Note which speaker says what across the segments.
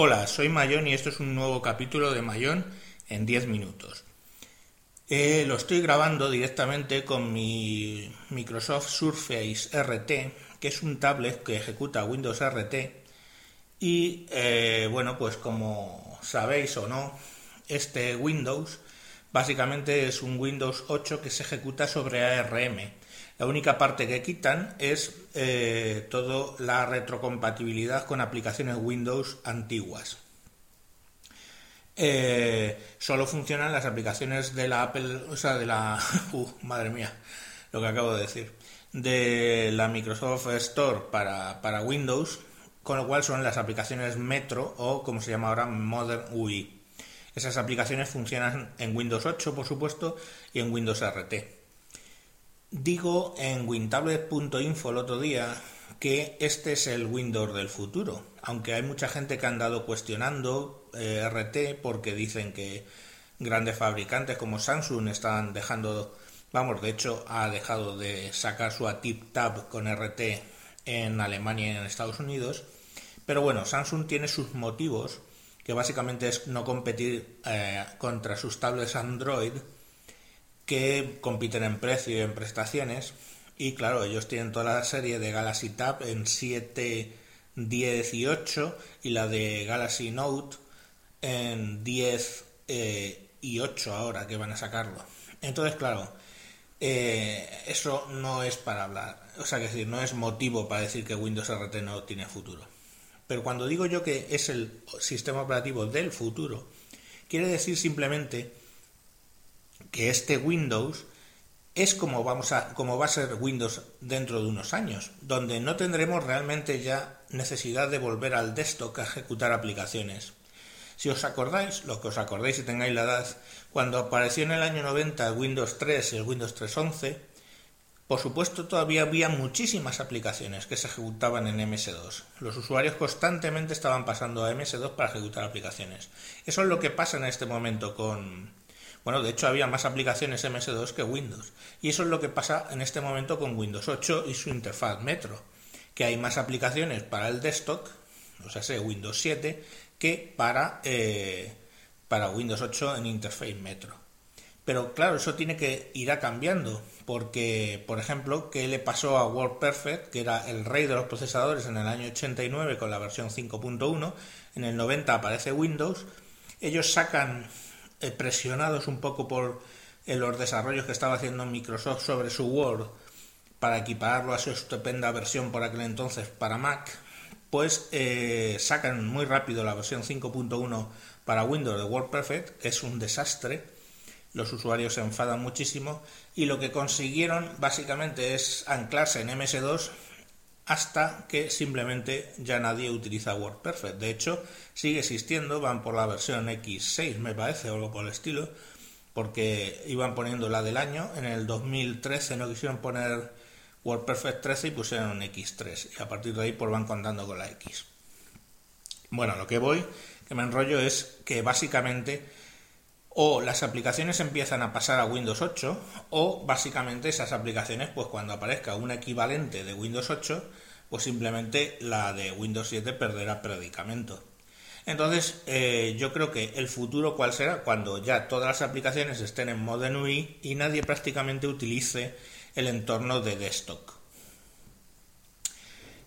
Speaker 1: Hola, soy Mayón y esto es un nuevo capítulo de Mayón en 10 minutos. Eh, lo estoy grabando directamente con mi Microsoft Surface RT, que es un tablet que ejecuta Windows RT. Y eh, bueno, pues como sabéis o no, este Windows básicamente es un Windows 8 que se ejecuta sobre ARM la única parte que quitan es eh, toda la retrocompatibilidad con aplicaciones Windows antiguas. Eh, solo funcionan las aplicaciones de la Apple, o sea, de la, uh, madre mía, lo que acabo de decir, de la Microsoft Store para, para Windows, con lo cual son las aplicaciones Metro o como se llama ahora Modern UI. Esas aplicaciones funcionan en Windows 8, por supuesto, y en Windows RT. Digo en wintablet.info el otro día que este es el Windows del futuro, aunque hay mucha gente que ha andado cuestionando eh, RT porque dicen que grandes fabricantes como Samsung están dejando, vamos, de hecho ha dejado de sacar su Tip Tab con RT en Alemania y en Estados Unidos, pero bueno, Samsung tiene sus motivos, que básicamente es no competir eh, contra sus tablets Android, que compiten en precio y en prestaciones. Y claro, ellos tienen toda la serie de Galaxy Tab en 7, 10 y 8 y la de Galaxy Note en 10 eh, y 8 ahora que van a sacarlo. Entonces, claro, eh, eso no es para hablar, o sea, que decir, no es motivo para decir que Windows RT no tiene futuro. Pero cuando digo yo que es el sistema operativo del futuro, quiere decir simplemente que este Windows es como, vamos a, como va a ser Windows dentro de unos años, donde no tendremos realmente ya necesidad de volver al desktop a ejecutar aplicaciones. Si os acordáis, lo que os acordéis y tengáis la edad, cuando apareció en el año 90 el Windows 3 y el Windows 3.11, por supuesto todavía había muchísimas aplicaciones que se ejecutaban en MS2. Los usuarios constantemente estaban pasando a MS2 para ejecutar aplicaciones. Eso es lo que pasa en este momento con, bueno, de hecho había más aplicaciones MS2 que Windows. Y eso es lo que pasa en este momento con Windows 8 y su interfaz Metro, que hay más aplicaciones para el desktop, o sea, sé, Windows 7, que para, eh, para Windows 8 en interfaz Metro. Pero claro, eso tiene que ir cambiando, porque, por ejemplo, ¿qué le pasó a WordPerfect, que era el rey de los procesadores en el año 89 con la versión 5.1? En el 90 aparece Windows. Ellos sacan presionados un poco por eh, los desarrollos que estaba haciendo Microsoft sobre su Word para equiparlo a su estupenda versión por aquel entonces para Mac, pues eh, sacan muy rápido la versión 5.1 para Windows de WordPerfect, es un desastre, los usuarios se enfadan muchísimo y lo que consiguieron básicamente es anclarse en MS2 hasta que simplemente ya nadie utiliza WordPerfect. De hecho, sigue existiendo, van por la versión X6, me parece, o algo por el estilo, porque iban poniendo la del año. En el 2013 no quisieron poner WordPerfect 13 y pusieron X3, y a partir de ahí pues van contando con la X. Bueno, lo que voy, que me enrollo, es que básicamente o las aplicaciones empiezan a pasar a Windows 8 o básicamente esas aplicaciones pues cuando aparezca un equivalente de Windows 8 pues simplemente la de Windows 7 perderá predicamento. Entonces eh, yo creo que el futuro cuál será cuando ya todas las aplicaciones estén en modo UI y nadie prácticamente utilice el entorno de desktop.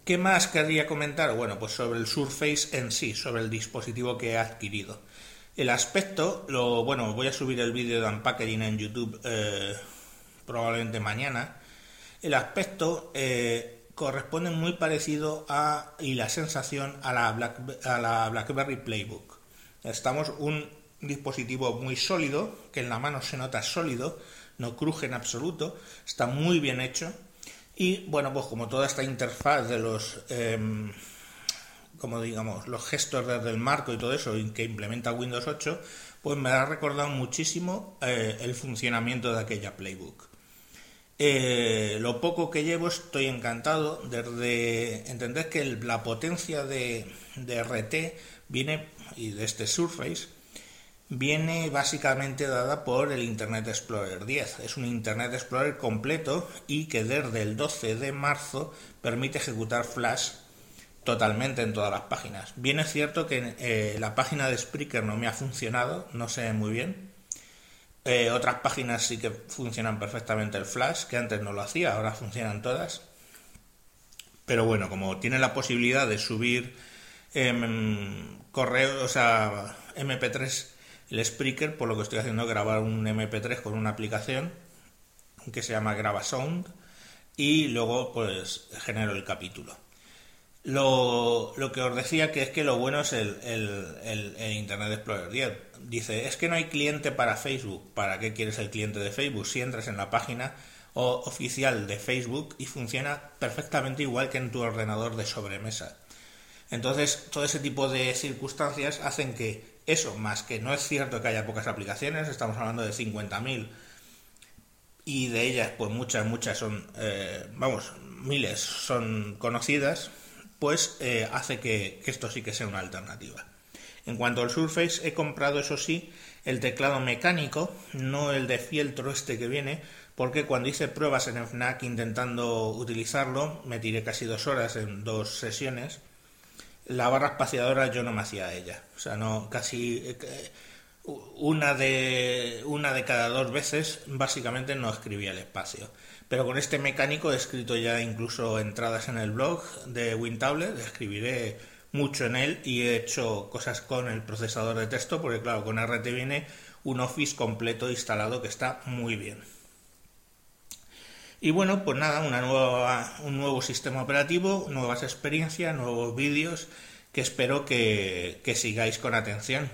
Speaker 1: ¿Qué más querría comentar? Bueno, pues sobre el Surface en sí, sobre el dispositivo que he adquirido. El aspecto, lo bueno, voy a subir el vídeo de unpackaging en YouTube eh, probablemente mañana. El aspecto eh, corresponde muy parecido a y la sensación a la, BlackBerry Playbook. Estamos un dispositivo muy sólido, que en la mano se nota sólido, no cruje en absoluto, está muy bien hecho. Y bueno, pues como toda esta interfaz de los em, como digamos, los gestos desde el marco y todo eso que implementa Windows 8, pues me ha recordado muchísimo eh, el funcionamiento de aquella Playbook. Eh, lo poco que llevo estoy encantado desde entender que la potencia de, de, RT viene y de este Surface viene básicamente dada por el Internet Explorer 10. Es un Internet Explorer completo y que desde el 12 de marzo permite ejecutar Flash totalmente en todas las páginas. Bien es cierto que eh, la página de Spreaker no me ha funcionado, no sé muy bien. Eh, otras páginas sí que funcionan perfectamente el Flash, que antes no lo hacía, ahora funcionan todas. Pero bueno, como tiene la posibilidad de subir em, correo, o sea, MP3, el Spreaker, por lo que estoy haciendo es grabar un MP3 con una aplicación que se llama GravaSound y luego pues genero el capítulo. Lo, que os decía que es que lo bueno es el, el, Internet Explorer 10. Dice, es que no hay cliente para Facebook. ¿Para qué quieres el cliente de Facebook? Si entras en la página oficial de Facebook y funciona perfectamente igual que en tu ordenador de sobremesa. Entonces, todo ese tipo de circunstancias hacen que eso, más que no es cierto que haya pocas aplicaciones, estamos hablando de 50.000 y de ellas, pues muchas, muchas son, eh, vamos, miles son conocidas, pues eh, hace que, esto sí que sea una alternativa. En cuanto al Surface, he comprado, eso sí, el teclado mecánico, no el de fieltro este que viene, porque cuando hice pruebas en FNAC intentando utilizarlo, me tiré casi dos horas en dos sesiones, la barra espaciadora yo no me hacía ella. O sea, no, casi eh, una de, una de cada dos veces básicamente no escribía el espacio. Pero con este mecánico he escrito ya incluso entradas en el blog de WinTablet, escribiré mucho en él y he hecho cosas con el procesador de texto, porque claro, con RT viene un Office completo instalado que está muy bien. Y bueno, pues nada, una nueva, un nuevo sistema operativo, nuevas experiencias, nuevos vídeos que espero que, que sigáis con atención.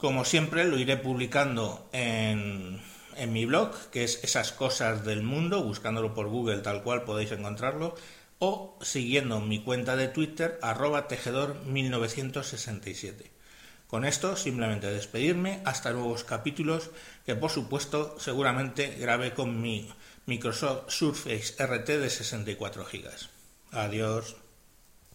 Speaker 1: Como siempre, lo iré publicando en, en mi blog, que es esas cosas del mundo, buscándolo por Google tal cual podéis encontrarlo, o siguiendo mi cuenta de Twitter, arroba tejedor1967. Con esto simplemente despedirme hasta nuevos capítulos que por supuesto seguramente grabé con mi Microsoft Surface RT de 64 GB. Adiós.